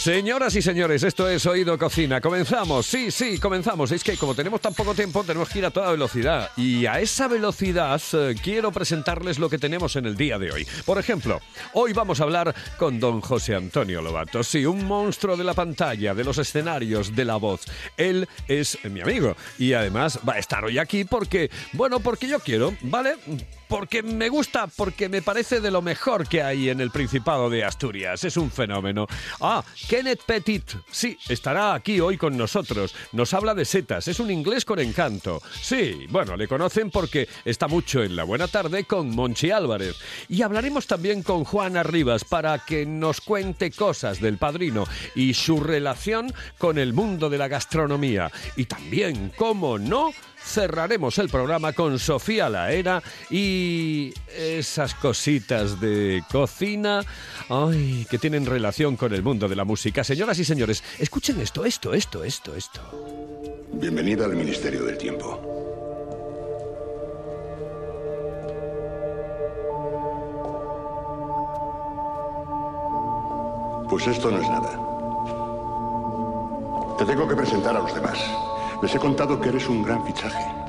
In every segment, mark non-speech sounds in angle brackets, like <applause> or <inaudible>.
Señoras y señores, esto es Oído Cocina. Comenzamos, sí, sí, comenzamos. Es que como tenemos tan poco tiempo, tenemos que ir a toda velocidad. Y a esa velocidad eh, quiero presentarles lo que tenemos en el día de hoy. Por ejemplo, hoy vamos a hablar con don José Antonio Lobato. Sí, un monstruo de la pantalla, de los escenarios, de la voz. Él es mi amigo y además va a estar hoy aquí porque, bueno, porque yo quiero, ¿vale? Porque me gusta, porque me parece de lo mejor que hay en el Principado de Asturias. Es un fenómeno. Ah, Kenneth Petit, sí, estará aquí hoy con nosotros. Nos habla de setas, es un inglés con encanto. Sí, bueno, le conocen porque está mucho en la buena tarde con Monchi Álvarez. Y hablaremos también con Juana Rivas para que nos cuente cosas del padrino y su relación con el mundo de la gastronomía. Y también, cómo no, cerraremos el programa con Sofía Laera y esas cositas de cocina ay, que tienen relación con el mundo de la música. Señoras y señores, escuchen esto, esto, esto, esto, esto. Bienvenida al Ministerio del Tiempo. Pues esto no es nada. Te tengo que presentar a los demás. Les he contado que eres un gran fichaje.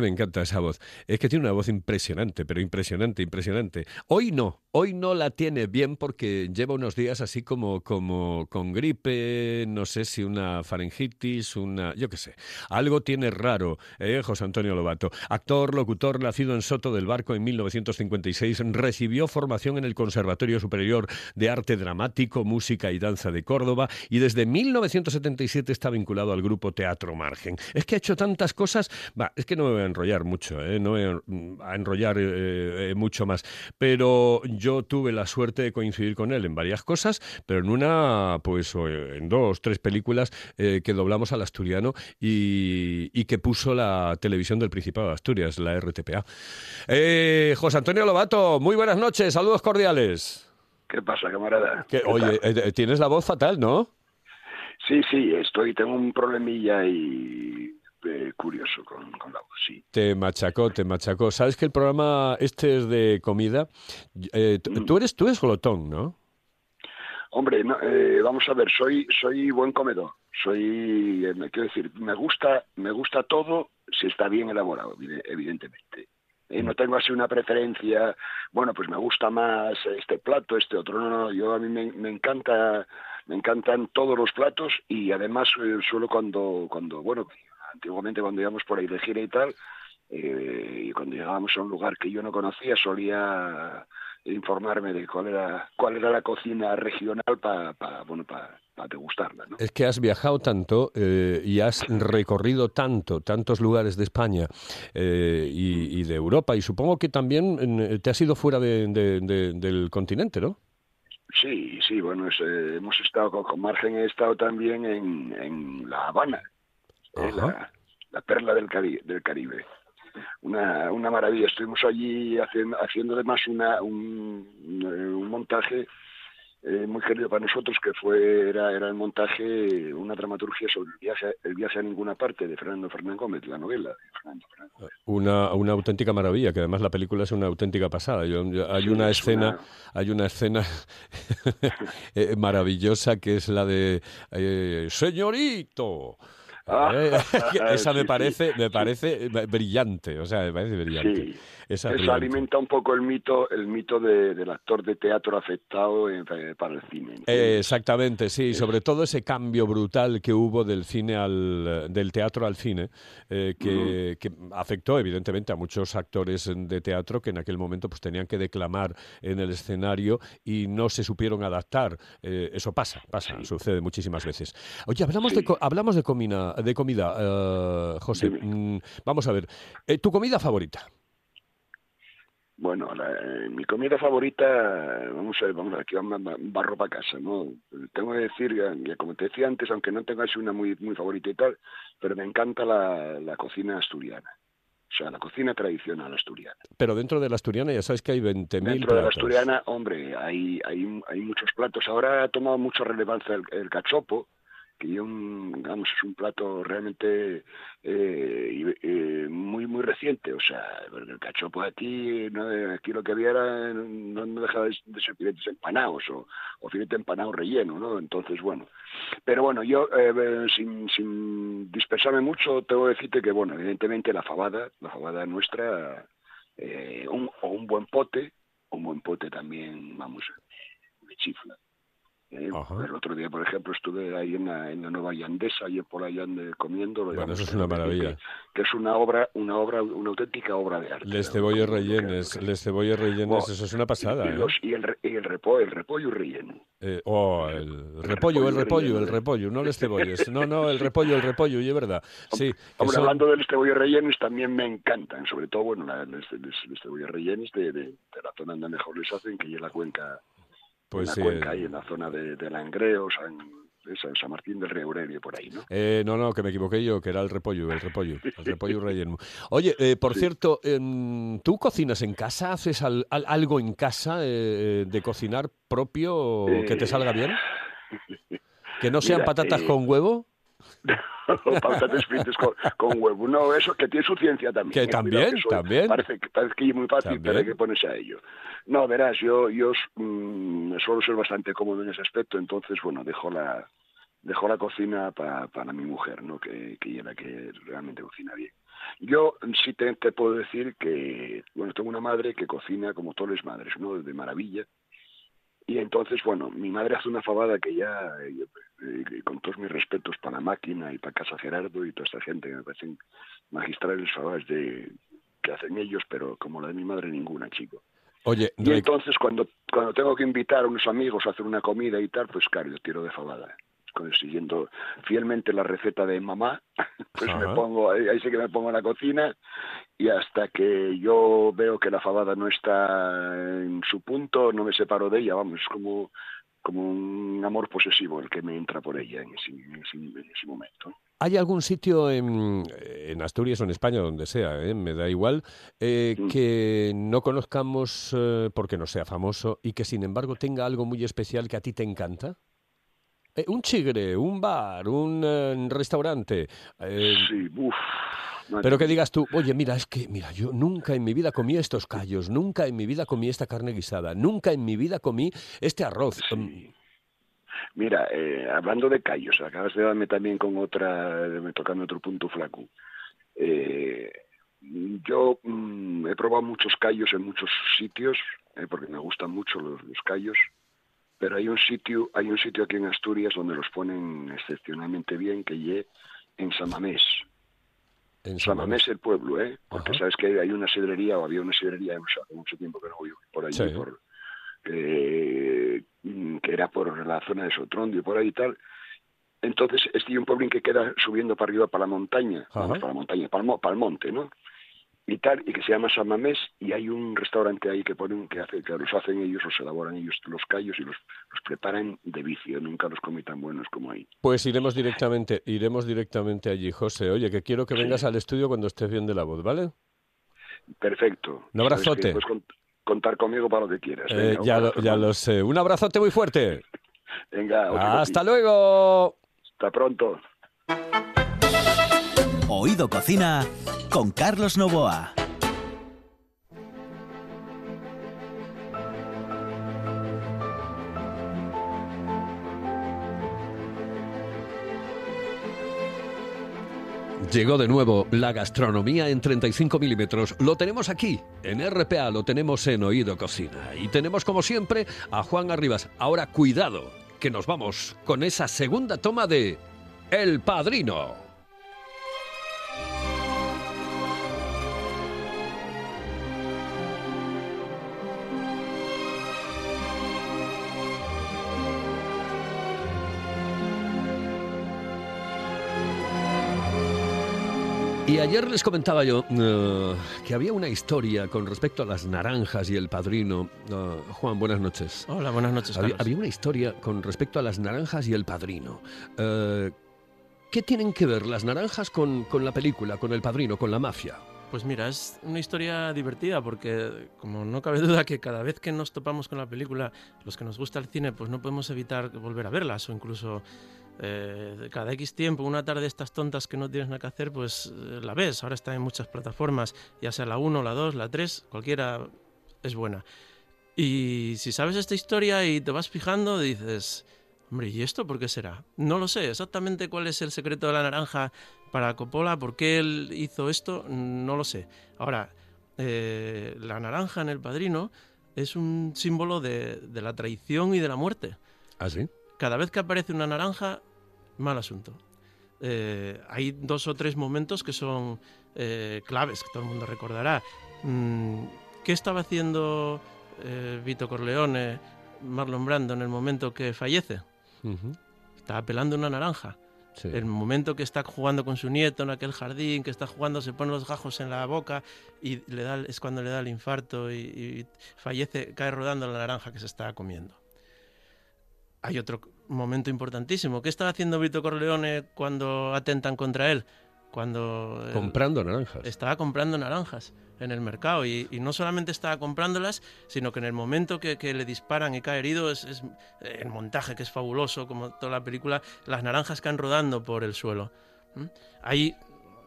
Me encanta esa voz. Es que tiene una voz impresionante, pero impresionante, impresionante. Hoy no, hoy no la tiene bien porque lleva unos días así como, como con gripe, no sé si una faringitis, una, yo qué sé. Algo tiene raro, ¿eh? José Antonio Lobato. Actor, locutor, nacido en Soto del Barco en 1956, recibió formación en el Conservatorio Superior de Arte Dramático, Música y Danza de Córdoba y desde 1977 está vinculado al grupo Teatro Margen. Es que ha hecho tantas cosas, es que no me voy a enrollar mucho, ¿eh? no voy a enrollar eh, eh, mucho más, pero yo tuve la suerte de coincidir con él en varias cosas, pero en una, pues en dos, tres películas que doblamos al asturiano y, y, que puso la televisión del Principado de Asturias, la RTPA. José Antonio Lobato, muy buenas noches, saludos cordiales. ¿Qué pasa, camarada? oye, tienes la voz fatal, ¿no? Sí, sí, estoy, tengo un problemilla y eh, curioso con, con, la voz, sí. Te machacó, te machacó. Sabes que el programa este es de comida. Eh, mm. Tú eres tú eres glotón, ¿no? Hombre, eh, vamos a ver, soy soy buen comedor. Soy, me quiero decir, me gusta me gusta todo si está bien elaborado, evidentemente. no tengo así una preferencia, bueno, pues me gusta más este plato, este otro. No, no, yo a mí me, me encanta, me encantan todos los platos y además suelo cuando, cuando, bueno, antiguamente cuando íbamos por ahí de gira y tal, eh, y cuando llegábamos a un lugar que yo no conocía, solía informarme de cuál era cuál era la cocina regional para bueno para degustarla. ¿no? Es que has viajado tanto eh, y has recorrido tanto, tantos lugares de España eh, y, de Europa, y supongo que también te has ido fuera del continente, ¿no? Sí, sí, bueno, hemos estado con, Margen, he estado también en, en La Habana, la, perla del, del Caribe. Una, una maravilla. Estuvimos allí haciendo, haciendo además una, un, un montaje eh, muy querido para nosotros que fue era, era el montaje una dramaturgia sobre el viaje el viaje a ninguna parte de Fernando Fernández Gómez la novela una, una auténtica maravilla que además la película es una auténtica pasada hay una escena hay una escena eh, maravillosa que es la de eh, señorito eh, <laughs> esa me parece, me parece brillante, o sea, me parece brillante. Eso alimenta un poco el mito, el mito del actor de teatro afectado para el cine. exactamente, sí, sobre todo ese cambio brutal que hubo del cine al, del teatro al cine, eh, que, afectó evidentemente a muchos actores de teatro que en aquel momento pues tenían que declamar en el escenario y no se supieron adaptar. Eh, eso pasa, pasa, sucede muchísimas veces. Oye, hablamos de hablamos de comida, de comida, eh, José. Mm, vamos a ver, ¿tu comida favorita? Bueno, la- eh, mi comida favorita, vamos a ver, vamos a ver, aquí vamos a barro para casa, ¿no? Tengo que decir, ya- ya como te decía antes, aunque no tengo así una muy, muy favorita y tal, pero me encanta la, la cocina asturiana. O sea, la cocina tradicional asturiana. Pero dentro de la asturiana ya sabes que hay 20.000 Dentro de la platos. asturiana, hombre, hay, hay, hay muchos platos. Ahora ha tomado mucha relevancia el, el cachopo, que es un, vamos, es un plato realmente eh, eh, muy muy reciente. O sea, el cachopo aquí, no, aquí lo que había era, no, dejaba de, ser filetes empanados o, o filete empanado relleno, ¿no? Entonces, bueno. Pero bueno, yo, eh, sin, sin dispersarme mucho, tengo que decirte que, bueno, evidentemente la fabada, la fabada nuestra, un, o un buen pote, un buen pote también, vamos, me chifla. Eh, el otro día, por ejemplo, estuve ahí en la, en la Nueva Yandesa, y por allá comiendo. Bueno, eso es una maravilla. Que, es una obra, una obra, una auténtica obra de arte. Les ¿no? cebollas que- rellenes, que- les cebollas rellenes, eso es una pasada, y, ¿eh? los- y el, y el repollo, el repollo relleno. Eh, oh, el repollo, el repollo, el repollo, no les cebolles. No, no, el repollo, el repollo, y es verdad. Sí, que son- hablando de los cebollas rellenos, también me encantan, sobre todo, bueno, la- los, los- los cebollas rellenos de, de, de la zona donde mejor les hacen, que es la cuenca, pues en la cuenca ahí, en la zona de, de Langreo, San, San, Martín del Río Aurelio, por ahí, ¿no? Eh, no, no, que me equivoqué yo, que era el repollo, el repollo, <laughs> el repollo relleno. Oye, eh, por Sí. cierto, em, ¿tú cocinas en casa? ¿Haces al- al- algo en casa eh, de cocinar propio que te Eh, salga bien? <laughs> ¿Que no sean mira, patatas eh, con huevo? <laughs> patatas fritas con, con huevo. No, eso que tiene su ciencia también. Que eh, también, eso también. Parece, que- parece que es muy fácil, También. pero hay que ponerse a ello. No, verás, yo, yo mm, suelo ser bastante cómodo en ese aspecto, entonces, bueno, dejo la dejo la cocina pa- para mi mujer, ¿no? Que, que ella es la que realmente cocina bien. Yo sí te, te puedo decir que, bueno, tengo una madre que cocina como todas las madres, ¿no? De maravilla. Y entonces, bueno, mi madre hace una fabada que ya, eh, eh, con todos mis respetos para la máquina y para Casa Gerardo y toda esta gente que me parecen magistrales fabadas de, que hacen ellos, pero como la de mi madre ninguna, chico. Oye, Y entonces cuando, cuando tengo que invitar a unos amigos a hacer una comida y tal, pues claro, yo tiro de fabada. Con- Siguiendo fielmente la receta de mamá, <laughs> pues Ajá. me pongo, ahí, sí que me pongo en la cocina y hasta que yo veo que la fabada no está en su punto, no me separo de ella, vamos, es como, como un amor posesivo el que me entra por ella en ese, en ese, en ese momento. ¿hay algún sitio en, en Asturias o en España, donde sea, eh, me da igual, eh, Mm. que no conozcamos eh, porque no sea famoso y que sin embargo tenga algo muy especial que a ti te encanta? Eh, un chigre, un bar, un eh, restaurante. eh, Sí, uff. Pero que digas tú, oye, mira, es que, mira, yo nunca en mi vida comí estos callos, nunca en mi vida comí esta carne guisada, nunca en mi vida comí este arroz. Sí. Mm, Mira, eh, hablando de callos, acabas de darme también con otra, me tocando otro punto flaco. Eh, yo mm, he probado muchos callos en muchos sitios, eh, porque me gustan mucho los, los callos, pero hay un sitio, hay un sitio aquí en Asturias donde los ponen excepcionalmente bien, que ye en Samamés. en Samamés el pueblo, ¿eh? Porque Ajá. sabes que hay una sidrería, o había una sidrería, hace mucho tiempo que no voy por allí, Sí. por, eh, que era por la zona de Sotrondio, por ahí y tal. Entonces, este es un pueblín que queda subiendo para arriba, para la montaña, Ajá. para la montaña, para el, para el monte, ¿no? Y tal, y que se llama Samamés, y hay un restaurante ahí que ponen, que hace, que los hacen ellos, los elaboran ellos, los callos, y los, los preparan de vicio, nunca los comí tan buenos como ahí. Pues iremos directamente, iremos directamente allí, José. Oye, que quiero que Sí. vengas al estudio cuando estés bien de la voz, ¿vale? Perfecto. Un abrazote. Puedes cont- contar conmigo para lo que quieras. Eh, Venga, ya, lo, ya lo sé. Un abrazote muy fuerte. Venga, Hasta luego. Hasta pronto. Oído Cocina con Carlos Novoa. Llegó de nuevo la gastronomía en 35 milímetros. Lo tenemos aquí, en RPA, lo tenemos en Oído Cocina. Y tenemos como siempre a Juan Arribas. Ahora cuidado, que nos vamos con esa segunda toma de El Padrino. Y ayer les comentaba yo eh, que había una historia con respecto a las naranjas y el padrino. Eh, Juan, buenas noches. Hola, buenas noches. Había, una historia con respecto a las naranjas y el padrino. Eh, ¿Qué tienen que ver las naranjas con, con la película, con el padrino, con la mafia? Pues mira, es una historia divertida porque, como no cabe duda que cada vez que nos topamos con la película, los que nos gusta el cine, pues no podemos evitar volver a verlas o incluso eh, cada X tiempo, una tarde estas tontas que no tienes nada que hacer, pues eh, la ves. Ahora está en muchas plataformas, ya sea la 1, la 2, la 3, cualquiera es buena. Y si sabes esta historia y te vas fijando, dices, hombre, ¿y esto por qué será? No lo sé exactamente cuál es el secreto de la naranja para Coppola, por qué él hizo esto, no lo sé. Ahora, eh, la naranja en El Padrino es un símbolo de, de la traición y de la muerte. ¿Ah, sí? Cada vez que aparece una naranja, mal asunto. Eh, hay dos o tres momentos que son eh, claves, que todo el mundo recordará. Mm, ¿Qué estaba haciendo Vito Corleone, Marlon Brando, en el momento que fallece? Estaba pelando una naranja. Sí. El momento que está jugando con su nieto en aquel jardín, que está jugando, se pone los gajos en la boca y le da, es cuando le da el infarto y, y fallece, cae rodando la naranja que se estaba comiendo. Hay otro momento importantísimo. ¿Qué estaba haciendo Vito Corleone cuando atentan contra él? Cuando el- Comprando naranjas. estaba comprando naranjas en el mercado y, y no solamente estaba comprándolas, sino que en el momento que, que le disparan y cae herido es, es el montaje que es fabuloso, como toda la película, las naranjas caen rodando por el suelo. ¿Mm? Hay,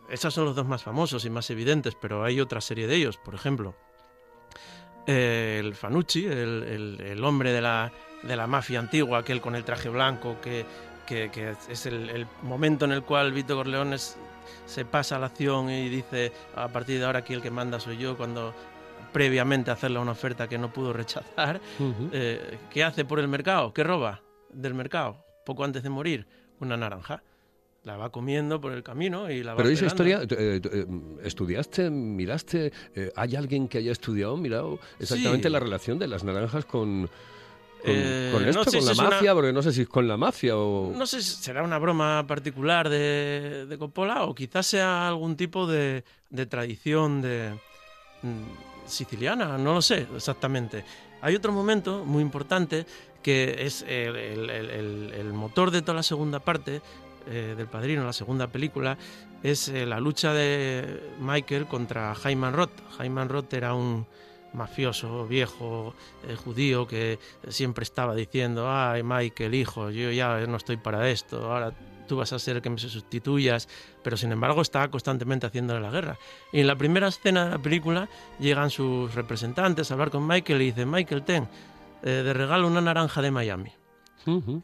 esos son los dos más famosos y más evidentes, pero hay otra serie de ellos, por ejemplo. El Fanucci, el, el- el hombre de la, de la mafia antigua, aquel con el traje blanco, que, que- que es el, el momento en el cual Vito Corleone es- se pasa a la acción y dice a partir de ahora aquí el que manda soy yo cuando previamente hacerle una oferta que no pudo rechazar eh, ¿qué hace por el mercado? ¿qué roba del mercado? poco antes de morir una naranja la va comiendo por el camino y la va Pero esa historia, eh, eh, ¿estudiaste, miraste? eh, ¿Hay alguien que haya estudiado, mirado exactamente Sí. la relación de las naranjas con, con, Eh, con esto, no sé con si la una- mafia? Porque no sé si es con la mafia o... No sé si será una broma particular de, de Coppola o quizás sea algún tipo de, de tradición de mm, siciliana, no lo sé exactamente. Hay otro momento muy importante que es el, el- el- el- el motor de toda la segunda parte eh, del Padrino, la segunda película, es eh, la lucha de Michael contra Jaime Roth. Jaime Roth era un mafioso viejo eh, judío que siempre estaba diciendo, ay Michael, hijo, yo ya no estoy para esto, ahora tú vas a ser que me sustituyas, pero sin embargo estaba constantemente haciéndole la guerra. Y en la primera escena de la película llegan sus representantes a hablar con Michael y dicen, Michael, ten, eh, de regalo una naranja de Miami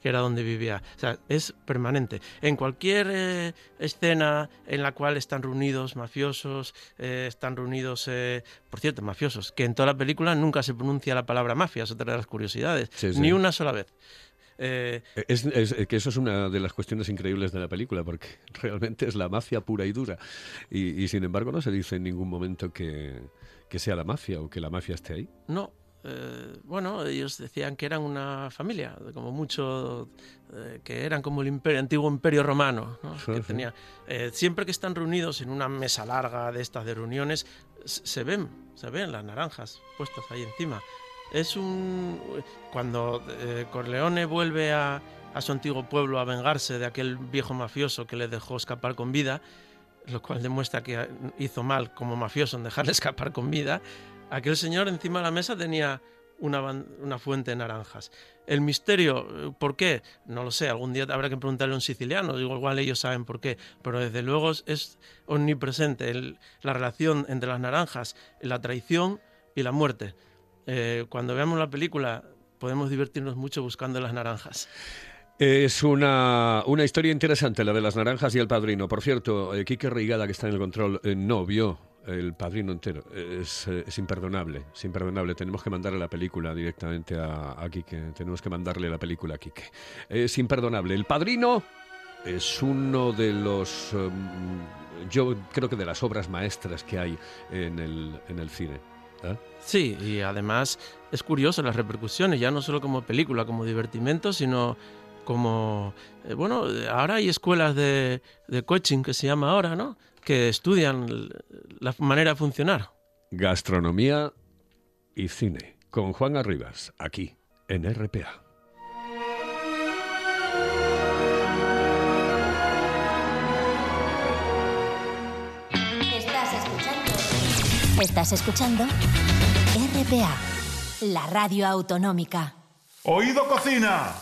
Que era donde vivía. O sea, es permanente. En cualquier eh, escena en la cual están reunidos mafiosos, eh, están reunidos, eh, por cierto, mafiosos, que en toda la película nunca se pronuncia la palabra mafia, es otra de las curiosidades, Sí, sí. ni una sola vez. Eh, Es, es- que eso es una de las cuestiones increíbles de la película, porque <laughs> realmente es la mafia pura y dura. Y, y sin embargo no se dice en ningún momento que, que sea la mafia o que la mafia esté ahí. no. Eh, bueno, ellos decían que eran una familia, como mucho, eh, que eran como el imperio, antiguo imperio romano, ¿no? Sí, que sí. tenía, eh, siempre que están reunidos en una mesa larga de estas de reuniones, se ven, se ven las naranjas puestas ahí encima. Es un. Cuando Corleone vuelve a, a su antiguo pueblo a vengarse de aquel viejo mafioso que le dejó escapar con vida, lo cual demuestra que hizo mal como mafioso en dejarle <laughs> escapar con vida, aquel señor encima de la mesa tenía una, fuente de naranjas. El misterio, eh, ¿por qué? No lo sé, algún día habrá que preguntarle a un siciliano, igual ellos saben por qué, pero desde luego es, es omnipresente la relación entre las naranjas, la traición y la muerte. Eh, cuando veamos la película podemos divertirnos mucho buscando las naranjas. Es una, una historia interesante la de las naranjas y el padrino. Por cierto, eh, Quique Reigada, que está en el control, eh, no vio el padrino entero. Es, eh, es imperdonable, es imperdonable. Tenemos que mandarle la película directamente a, a Quique. Tenemos que mandarle la película a Quique. Es imperdonable. El padrino es uno de los, em, yo creo que de las obras maestras que hay en el, en el cine. ¿eh? Sí, y además es curioso las repercusiones, ya no solo como película, como divertimento, sino como, eh, bueno, ahora hay escuelas de, de coaching que se llama ahora, ¿no? Que estudian la manera de funcionar. Gastronomía y cine con Juan Arribas, aquí en RPA. Estás escuchando. Estás escuchando RPA, la radio autonómica. Oído Cocina.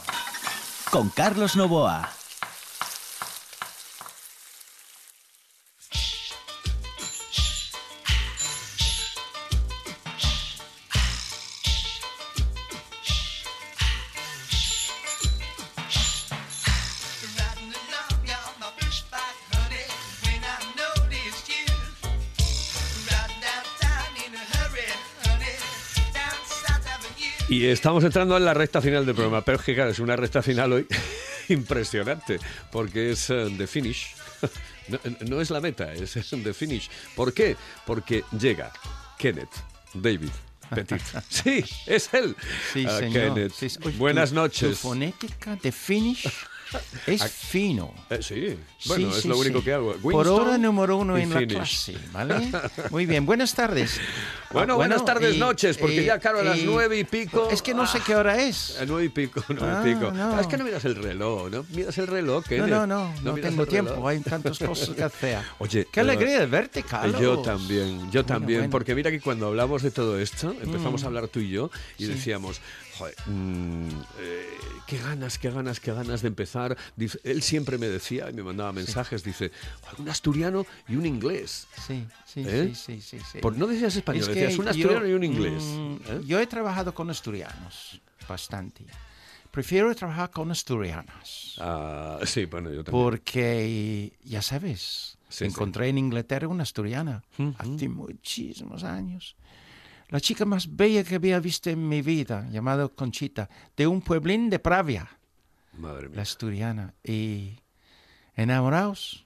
Con Carlos Novoa. Y estamos entrando en la recta final del programa, pero es que claro, es una recta final hoy <laughs> impresionante, porque es eh, the finish. <laughs> No, no es la meta, es, the finish. ¿Por qué? Porque llega Kenneth David Petit. <laughs> Sí, es él. Sí, Ah, señor. Kenneth. Sí, sí. Oye, Buenas tu- noches. Tu fonética de finish <laughs> es fino. Eh, sí, bueno, Sí, es sí, lo único sí. que hago. Por Winston hora número uno en la finish. clase, ¿vale? <laughs> Muy bien, buenas tardes. Bueno, Ah, buenas tardes, y- noches, porque y- ya, claro, a las y- nueve y pico. Es que no sé qué hora es. A nueve y pico, nueve Ah, y pico. no. Ah, Es que no miras el reloj, ¿no? Miras el reloj, No, Kenneth. no, no, no, miras tengo reloj. tiempo, hay tantas cosas que hacer. <laughs> Oye, Qué eh, alegría de verte, Carlos. Yo también, yo también, bueno. porque mira que cuando hablamos de todo esto, empezamos Mm. a hablar tú y yo y decíamos, joder, mm, eh, qué ganas, qué ganas, qué ganas de empezar. Dice- él siempre me decía y me mandaba mensajes, dice, "Joder, un asturiano y un inglés. Sí, sí, ¿Eh? sí, sí, sí, sí. Por, no decías español, Es decías un yo, asturiano y un inglés. mm, ¿eh? Yo he trabajado con asturianos, bastante. Prefiero trabajar con asturianas. Ah, sí, bueno, yo también. Porque, ya sabes, Sí, sí. encontré en Inglaterra una asturiana hace muchísimos años. La chica más bella que había visto en mi vida, llamada Conchita, de un pueblín de Pravia, Madre la asturiana. Y enamorados,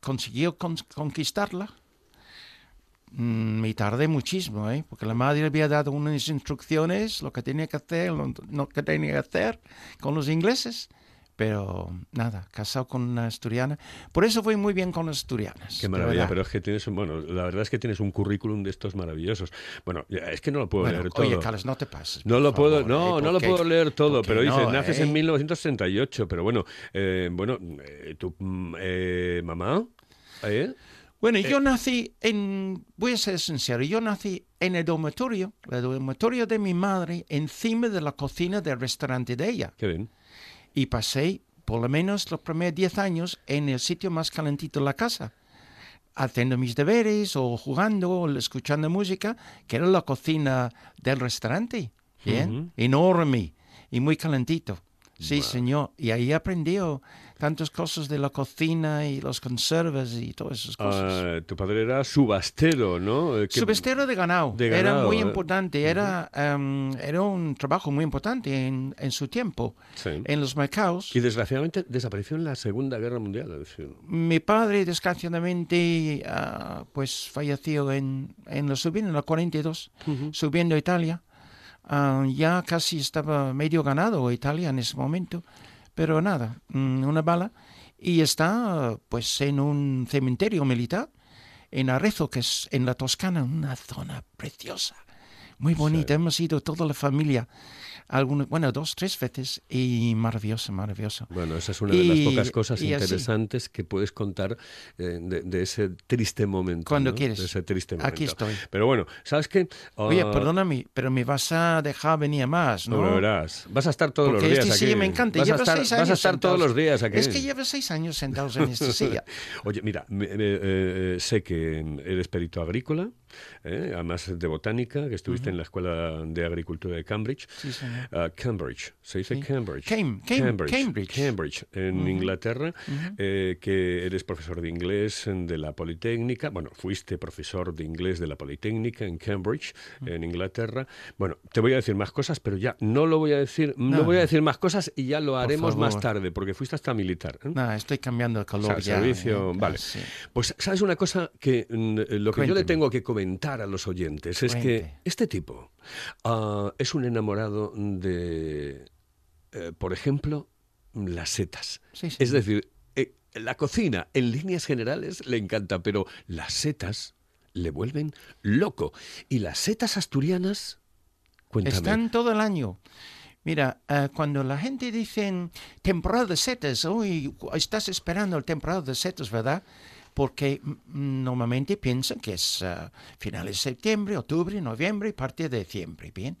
consiguió con- conquistarla. Mm, Me tardé muchísimo, ¿eh? porque la madre había dado unas instrucciones, lo que tenía que hacer, lo que tenía que hacer con los ingleses. Pero nada, casado con una asturiana. Por eso fui muy bien con las asturianas. Qué maravilla, pero es que tienes, un- bueno, la verdad es que tienes un currículum de estos maravillosos. Bueno, es que no lo puedo Bueno, leer todo. oye, Carlos, no te pases. No lo puedo, no, ¿eh? no lo puedo leer todo, pero dice, no, naces ¿eh? en 1968, pero bueno, eh, bueno, eh, tu mm, eh, mamá, ¿eh? Bueno, yo nací en, voy a ser sincero, yo nací en el dormitorio, el dormitorio de mi madre, encima de la cocina del restaurante de ella. Qué bien. Y pasé por lo menos los primeros 10 años en el sitio más calentito de la casa, haciendo mis deberes o jugando o escuchando música, que era la cocina del restaurante. Bien, enorme y muy calentito. Sí, señor. Y ahí aprendí tantas cosas de la cocina y los conservas y todas esas cosas. Ah, tu padre era subastero, ¿no? Eh, que- Subestero de ganado. de Era ganado, muy eh. importante. Era, em, era un trabajo muy importante en, en su tiempo. Sí. En los mercados. Y desgraciadamente desapareció en la Segunda Guerra Mundial. decir, Mi padre, desgraciadamente, ah, pues falleció en, en la subida, en la 42, subiendo a Italia. Ah, ya casi estaba medio ganado Italia en ese momento, pero nada, mm, una bala. Y está pues en un cementerio militar en Arezzo, que es en la Toscana, una zona preciosa, muy bonita. Hemos ido toda la familia, algunos, bueno, dos, tres veces, y maravilloso, maravilloso. Bueno, esa es una de las pocas cosas y así. interesantes que puedes contar eh, de, de ese triste momento. Cuando ¿no? quieres. De ese triste momento. Aquí estoy. Pero bueno, ¿sabes qué? Oye, Ah, perdóname, pero me vas a dejar venir más, ¿no? No verás. Vas a estar todos Porque los días este aquí. silla me encanta. Vas a estar, seis vas a estar todos sentados. los días aquí. Es que lleva seis años sentados en esta <laughs> silla. Oye, mira, me- me- eh, sé que eres perito agrícola, eh, además de botánica, que estuviste en la Escuela de Agricultura de Cambridge. Sí, señor. Ah, Cambridge, se dice Sí. Cambridge. Cam- Cam- Cambridge. Cambridge, en Inglaterra, eh, que eres profesor de inglés de la Politécnica. Bueno, fuiste profesor de inglés de la Politécnica en Cambridge, en Inglaterra. Bueno, te voy a decir más cosas, pero ya no lo voy a decir, no, No. voy a decir más cosas y ya lo haremos más tarde, porque fuiste hasta militar. ¿eh? No, estoy cambiando de O color sea, ya. servicio, ¿eh? vale. Sí. Pues, ¿sabes una cosa? Que mm, lo que yo le Cuénteme. tengo que comentar a los oyentes es que este tipo ah, es un enamorado de, eh, por ejemplo, las setas. Sí, sí. Es decir, eh, la cocina, en líneas generales, le encanta, pero las setas le vuelven loco. Y las setas asturianas, cuéntame. Están todo el año. Mira, eh, cuando la gente dice temporada de setas, uy, estás esperando el temporada de setas, ¿verdad? Porque normalmente piensan que es eh, finales de septiembre, octubre, noviembre y parte de diciembre, ¿bien?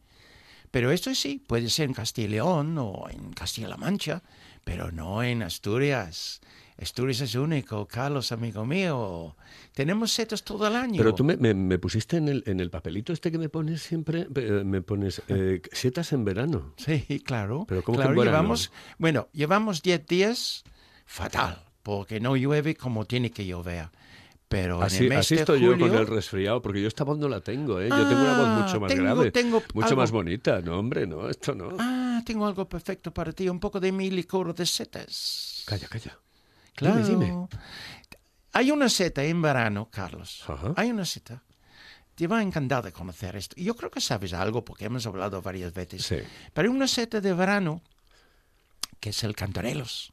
Pero esto sí, puede ser en Castilla y León o en Castilla-La Mancha, pero no en Asturias. Asturias es único, Carlos, amigo mío. Tenemos setas todo el año. Pero tú me, me- me pusiste en el, en el papelito este que me pones siempre, eh, me pones eh, setas en verano. Sí, claro. Pero ¿cómo que en verano? llevamos, bueno, llevamos 10 días fatal, porque no llueve como tiene que llover. Pero en Así, el mes así de estoy yo con julio- el resfriado, porque yo esta voz no la tengo, ¿eh? Yo tengo una voz Ah, mucho más tengo- grave, tengo mucho algo. más bonita. No, hombre, no, esto no. Ah, tengo algo perfecto para ti, un poco de mi licor de setas. Calla, calla. Claro. Dime, dime. Hay una seta en verano, Carlos. Ajá. Hay una seta. Te va a encantar de conocer esto. Yo creo que sabes algo porque hemos hablado varias veces. Sí. Pero hay una seta de verano que es el cantarelos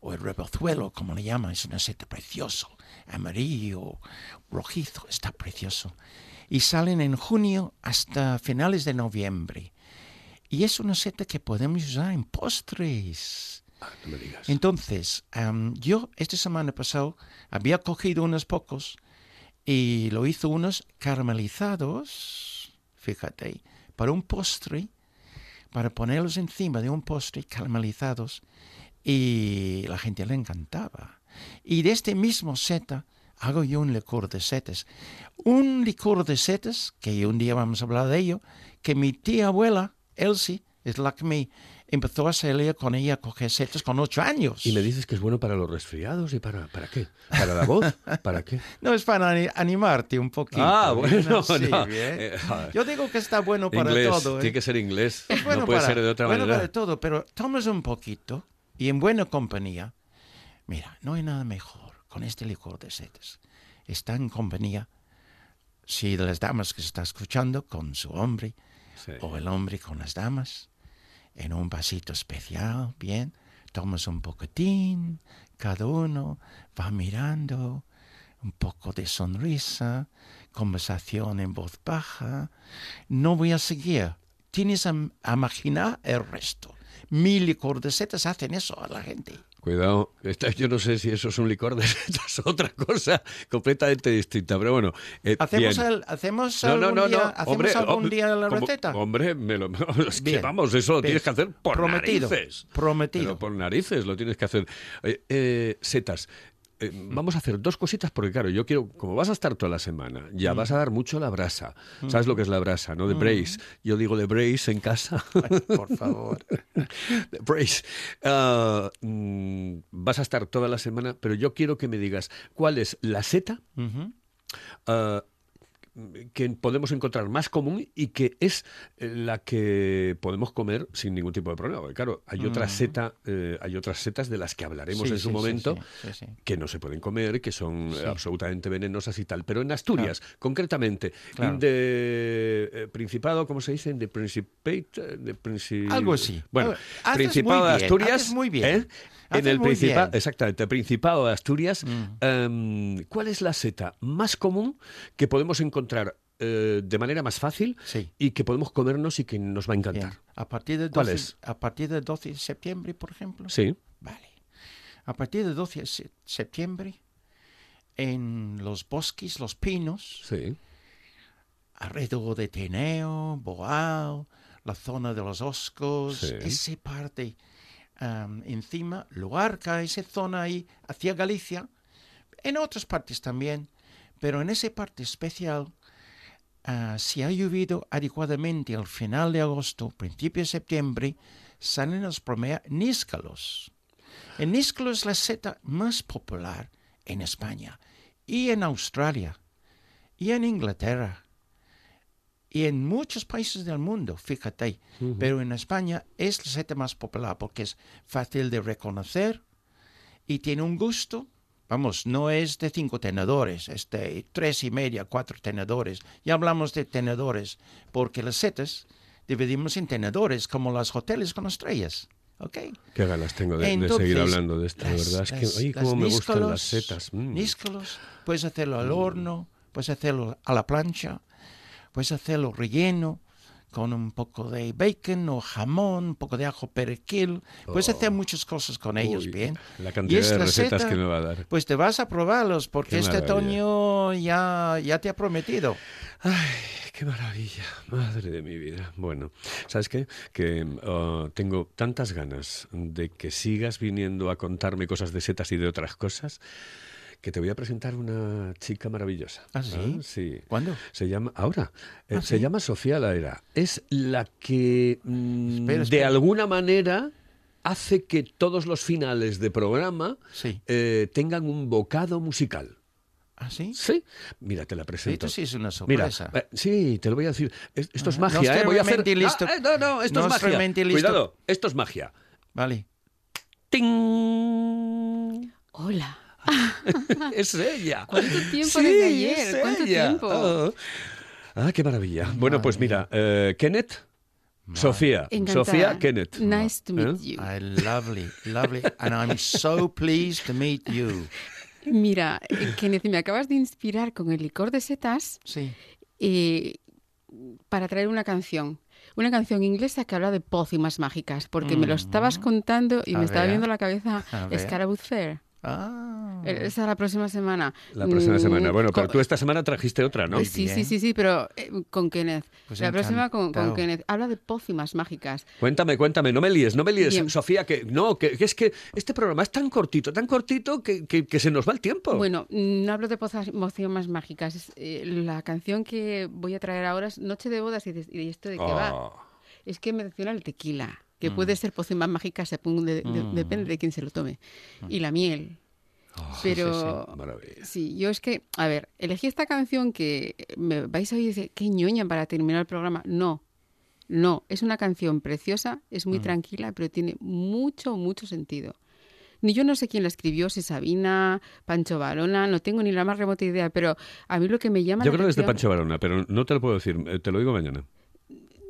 o el rebozuelo, como le llaman. Es una seta precioso, amarillo, rojizo, está precioso. Y salen en junio hasta finales de noviembre. Y es una seta que podemos usar en postres. Ah, no me digas. Entonces, yo esta semana pasada había cogido unos pocos y lo hizo unos caramelizados, fíjate, para un postre, para ponerlos encima de un postre caramelizados y la gente le encantaba. Y de este mismo seta hago yo un licor de setas. Un licor de setas, que un día vamos a hablar de ello, que mi tía abuela, Elsie, es la que me empezó a salir con ella a coger setas con ocho años. Y me dices que es bueno para los resfriados y para, ¿para qué? ¿Para la voz? ¿Para qué? <laughs> No, es para ani- animarte un poquito. Ah, ¿bien? bueno, Sí, no. bien. Eh, joder. Yo digo que está bueno para inglés, todo. ¿eh? tiene que ser inglés. Es bueno no puede para, ser de otra bueno manera. para todo, pero tomas un poquito y en buena compañía. Mira, no hay nada mejor con este licor de setas. Está en compañía, si de las damas que se está escuchando, con su hombre, Sí. o el hombre con las damas, en un vasito especial, bien, tomas un poquitín, cada uno va mirando, un poco de sonrisa, conversación en voz baja. No voy a seguir. Tienes a, a imaginar el resto. Mil licor de setas hacen eso a la gente. Cuidado, esta- yo no sé si eso es un licor de <laughs> setas o otra cosa completamente distinta, pero bueno. eh, ¿Hacemos, el- hacemos No, algún no, día. ¿hacemos Hombre, algún hombre, día la como- receta? Hombre, me lo, <laughs> es que vamos, eso lo Bien. tienes que hacer por Prometido, narices. prometido. Pero por narices lo tienes que hacer. Eh, eh, setas. Eh, vamos a hacer dos cositas porque claro, yo quiero, como vas a estar toda la semana, ya vas a dar mucho la brasa. ¿Sabes lo que es la brasa, no? De brace. Yo digo de brace en casa. Por favor. <laughs> De Brace. Ah, mm, vas a estar toda la semana, pero yo quiero que me digas cuál es la seta ah, que podemos encontrar más común y que es eh, la que podemos comer sin ningún tipo de problema. Porque claro, hay otra seta, eh, hay otras setas de las que hablaremos Sí, en su sí, momento sí, que no se pueden comer, que son absolutamente venenosas y tal. Pero en Asturias, concretamente, Claro. de eh, Principado, ¿cómo se dice? De Principate, de Princi- Algo así. Bueno, haces Principado de Asturias. muy bien. ¿eh? En el Principado, exactamente, Principado de Asturias. Mm. em, ¿Cuál es la seta más común que podemos encontrar eh, de manera más fácil Sí. y que podemos comernos y que nos va a Bien. encantar? A partir ¿Cuál 12, es? A partir del 12 de septiembre, por ejemplo. Sí. Vale. A partir del 12 de se- septiembre, en los bosques, los pinos, Sí. alrededor de Tineo, Boal, la zona de los Oscos, Sí. esa parte am, encima, Luarca, esa zona ahí, hacia Galicia, en otras partes también, pero en esa parte especial, ah, si ha llovido adecuadamente al final de agosto, principio de septiembre, salen los primeros níscalos. El níscalo es la seta más popular en España y en Australia y en Inglaterra y en muchos países del mundo, fíjate. Pero en España es la seta más popular porque es fácil de reconocer y tiene un gusto. Vamos, no es de cinco tenedores, es de tres y media, cuatro tenedores. Ya hablamos de tenedores porque las setas dividimos en tenedores como los hoteles con estrellas. ¿ok? Qué ganas tengo de, de Entonces, seguir hablando de esto, de las- verdad. Es que, las- las cómo me gustan las níscolos, setas. Mm. níscolos, puedes hacerlo al horno, puedes hacerlo a la plancha, puedes hacerlo relleno con un poco de bacon o jamón, un poco de ajo perejil. Puedes hacer muchas cosas con ellos, Uy, bien. La Y cantidad de recetas seta, que me va a dar. Pues te vas a probarlos porque Qué este otoño ya, ya te ha prometido. Ay, qué maravilla, madre de mi vida. Bueno, ¿sabes qué? Que uh, tengo tantas ganas de que sigas viniendo a contarme cosas de setas y de otras cosas que te voy a presentar una chica maravillosa. ¿Ah, sí? sí. ¿Cuándo? Se llama, ahora, eh, Ah, se ¿sí? llama Sofía Laera. Es la que mm, Espera, de alguna manera hace que todos los finales de programa Sí. eh, tengan un bocado musical. ¿Ah, sí? Sí, mira, te la presento. Esto sí es una Mira, sorpresa. eh, sí, te lo voy a decir. Es- esto es Ah, magia, no ¿eh? Voy a hacer. listo. Ah, eh, no, no, esto No es magia. listo. Cuidado, esto es magia. Vale. ¡Ting! Hola. <laughs> es ella. ¿Cuánto tiempo Sí, desde ayer? es ¿Cuánto ella. tiempo? Ah, Ah, qué maravilla. Bueno, pues mira, eh, Kenneth, Sofía, Encantada. Sofía, Kenneth. Nice to meet ¿Eh? you. I lovely, lovely, and I'm so pleased to meet you. <laughs> Mira, eh, Kenneth, me acabas de inspirar con el licor de setas Sí. eh, para traer una canción. Una canción inglesa que habla de pócimas mágicas, porque me lo estabas contando y Mm. A me estaba viendo la cabeza. Scarabout Fair. Ah. Eh, Esa la próxima semana. La próxima Mm, semana. Bueno, pero tú esta semana trajiste otra, ¿no? Eh, Sí, sí, sí, sí, pero eh, con Kenneth. Pues la próxima con. Kenneth. Habla de pócimas mágicas. Cuéntame, cuéntame, no me líes, no me líes, Bien. Sofía, que no, que, que es que este programa es tan cortito, tan cortito que, que- que se nos va el tiempo. Bueno, no hablo de pócimas mágicas. Es, eh, la canción que voy a traer ahora es Noche de bodas y de, y esto de qué va. Oh. Es que menciona el tequila, que Mm. puede ser pócimas mágicas, según de- de- depende de quién se lo tome. Y la miel. Pero Ah, Maravilla. Sí, yo es que, a ver, elegí esta canción que me vais a oír y decir, qué ñoña para terminar el programa. No, no, es una canción preciosa, es Mm. muy tranquila, pero tiene mucho, mucho sentido. Ni yo no sé quién la escribió, si Sabina, Pancho Varona, no tengo ni la más remota idea, pero a mí lo que me llama Yo la creo que es de Pancho Barona, pero no te lo puedo decir, eh, te lo digo mañana.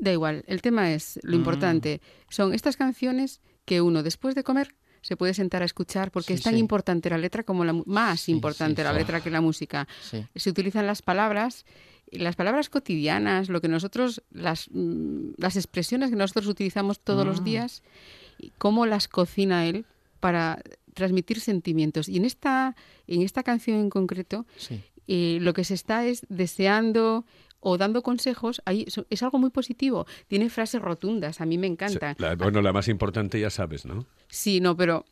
Da igual, el tema es, Mm. lo importante, son estas canciones que uno después de comer se puede sentar a escuchar porque Sí, es tan sí. importante la letra como la más Sí, importante la letra que la música. Se utilizan las palabras, las palabras cotidianas, lo que nosotros, las, mm, las expresiones que nosotros utilizamos todos los Mm. días, y cómo las cocina él para transmitir sentimientos. Y en esta, en esta canción en concreto, eh, lo que se está es deseando o dando consejos, ahí es algo muy positivo. Tiene frases rotundas, a mí me encantan. La- bueno, la más importante ya sabes, ¿no? Sí, no, pero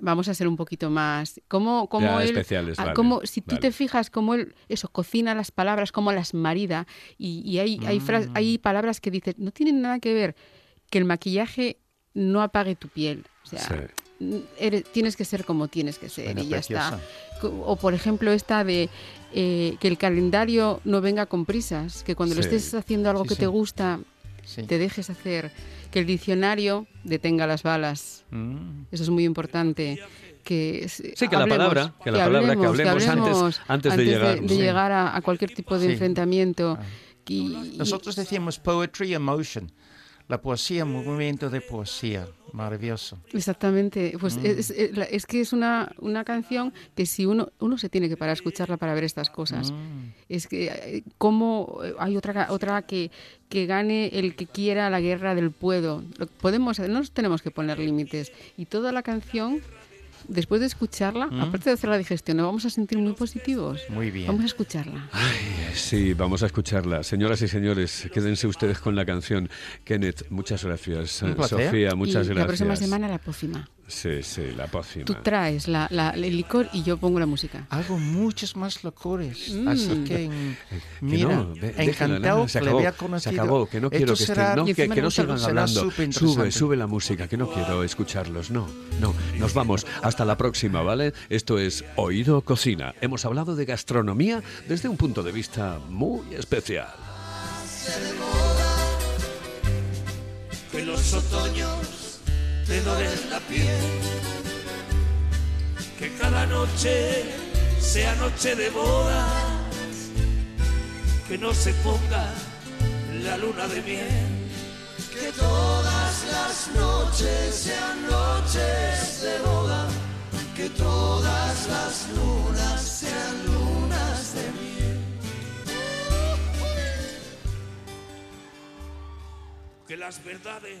vamos a ser un poquito más. ¿Cómo, cómo Ya, él, especiales, ah, vale, cómo- si tú vale. te fijas cómo él eso cocina las palabras, cómo las marida y, y hay hay, fras- Mm. hay palabras que dices no tienen nada que ver que el maquillaje no apague tu piel, o sea, Sí. n- eres- tienes que ser como tienes que ser Suena y ya está. preciosa. O por ejemplo esta de eh, que el calendario no venga con prisas, que cuando lo Sí. estés haciendo algo Sí, que sí. te gusta Sí. te dejes hacer, que el diccionario detenga las balas. Mm. Eso es muy importante. Que Sí, que la hablemos, palabra, que la palabra, que hablemos antes- antes de llegar, de sí. llegar a, a cualquier tipo de Sí. enfrentamiento. Ah. Y- Nosotros decíamos poetry emotion. La poesía, movimiento de poesía. Maravilloso. Exactamente. Pues Mm. es, es- es que es una, una canción que si uno, uno se tiene que parar a escucharla para ver estas cosas. Mm. Es que eh, como hay otra otra que, que gane el que quiera la guerra del puedo. Lo podemos, no nos tenemos que poner límites. Y toda la canción, después de escucharla, Mm. aparte de hacer la digestión, nos vamos a sentir muy positivos. Muy bien. Vamos a escucharla. Sí, vamos a escucharla. Señoras y señores, quédense ustedes con la canción. Kenneth, muchas gracias. Sofía, muchas y gracias. la próxima semana la pócima. Sí, sí, la pócima. Tú traes la, la- el licor y yo pongo la música. Hago muchos más locores. Mm. Así que, Que mira, no, de- encantado se que le acabó, había se conocido. acabó, que no Esto quiero que será- estén, no, que, que no será hablando. Sube, sube la música, que no quiero escucharlos, no, no. Nos vamos, hasta la próxima, ¿vale? Esto es Oído Cocina. Hemos hablado de gastronomía desde un punto de vista muy especial. que los otoños te dores la piel. Que cada noche sea noche de bodas, que no se ponga la luna de miel. Que todas las noches sean noches de boda, que todas las lunas sean lunas de miel. que las verdades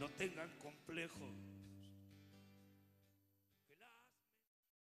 no tengan complejo.